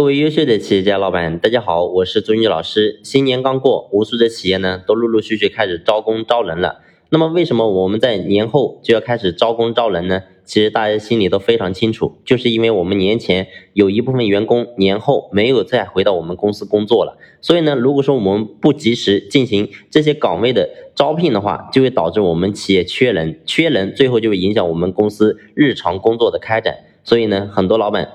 各位优秀的企业家老板，大家好，我是朱军老师。新年刚过，无数的企业呢都陆陆续续开始招工招人了。那么为什么我们在年后就要开始招工招人呢？其实大家心里都非常清楚，就是因为我们年前有一部分员工年后没有再回到我们公司工作了，所以呢，如果说我们不及时进行这些岗位的招聘的话，就会导致我们企业缺人，缺人最后就会影响我们公司日常工作的开展。所以呢，很多老板。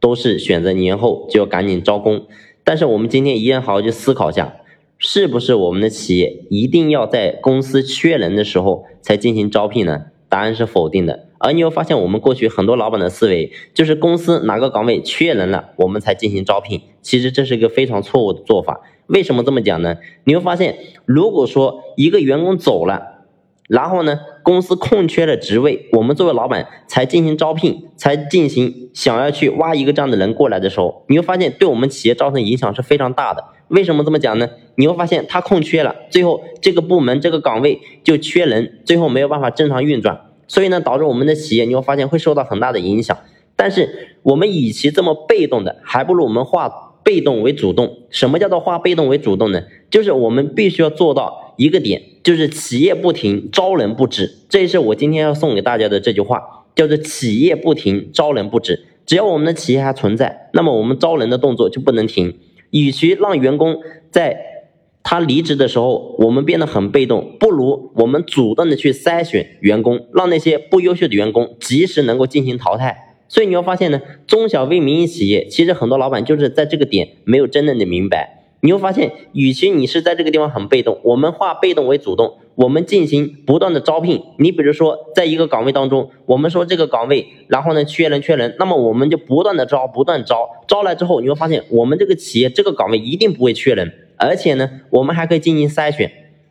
都是选择年后就要赶紧招工，但是我们今天一定要好好去思考一下，是不是我们的企业一定要在公司缺人的时候才进行招聘呢？答案是否定的。而你会发现，我们过去很多老板的思维就是公司哪个岗位缺人了，我们才进行招聘。其实这是一个非常错误的做法。为什么这么讲呢？你会发现，如果说一个员工走了，然后呢，公司空缺的职位，我们作为老板才进行招聘，才进行想要去挖一个这样的人过来的时候，你会发现对我们企业造成影响是非常大的。为什么这么讲呢？你会发现他空缺了，最后这个部门这个岗位就缺人，最后没有办法正常运转，所以呢，导致我们的企业你会发现会受到很大的影响。但是我们与其这么被动的，还不如我们化被动为主动。什么叫做化被动为主动呢？就是我们必须要做到。一个点就是企业不停招人不止，这也是我今天要送给大家的这句话，叫做企业不停招人不止。只要我们的企业还存在，那么我们招人的动作就不能停。与其让员工在他离职的时候我们变得很被动，不如我们主动的去筛选员工，让那些不优秀的员工及时能够进行淘汰。所以你会发现呢，中小微民营企业其实很多老板就是在这个点没有真正的明白。你会发现，与其你是在这个地方很被动，我们化被动为主动，我们进行不断的招聘。你比如说，在一个岗位当中，我们说这个岗位，然后呢缺人缺人，那么我们就不断的招，不断招，招来之后，你会发现我们这个企业这个岗位一定不会缺人，而且呢，我们还可以进行筛选。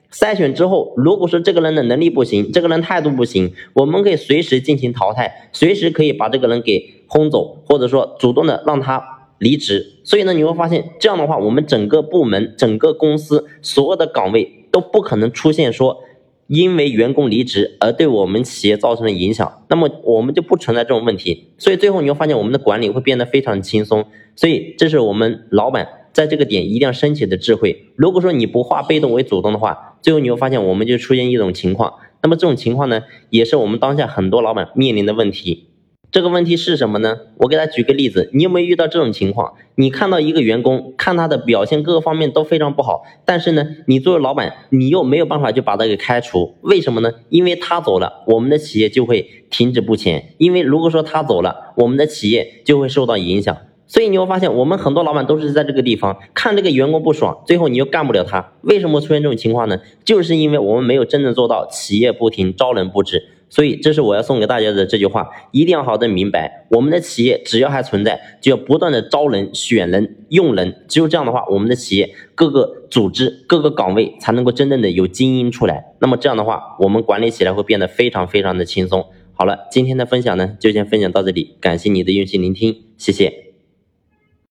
筛选之后，如果说这个人的能力不行，这个人态度不行，我们可以随时进行淘汰，随时可以把这个人给轰走，或者说主动的让他。离职，所以呢，你会发现这样的话，我们整个部门、整个公司所有的岗位都不可能出现说因为员工离职而对我们企业造成的影响，那么我们就不存在这种问题。所以最后你会发现我们的管理会变得非常轻松。所以这是我们老板在这个点一定要升起的智慧。如果说你不化被动为主动的话，最后你会发现我们就出现一种情况。那么这种情况呢，也是我们当下很多老板面临的问题。这个问题是什么呢？我给他举个例子，你有没有遇到这种情况？你看到一个员工，看他的表现各个方面都非常不好，但是呢，你作为老板，你又没有办法就把他给开除，为什么呢？因为他走了，我们的企业就会停止不前。因为如果说他走了，我们的企业就会受到影响。所以你会发现，我们很多老板都是在这个地方看这个员工不爽，最后你又干不了他。为什么出现这种情况呢？就是因为我们没有真正做到企业不停，招人不止。所以，这是我要送给大家的这句话，一定要好的明白。我们的企业只要还存在，就要不断的招人、选人、用人。只有这样的话，我们的企业各个组织、各个岗位才能够真正的有精英出来。那么这样的话，我们管理起来会变得非常非常的轻松。好了，今天的分享呢，就先分享到这里，感谢你的用心聆听，谢谢。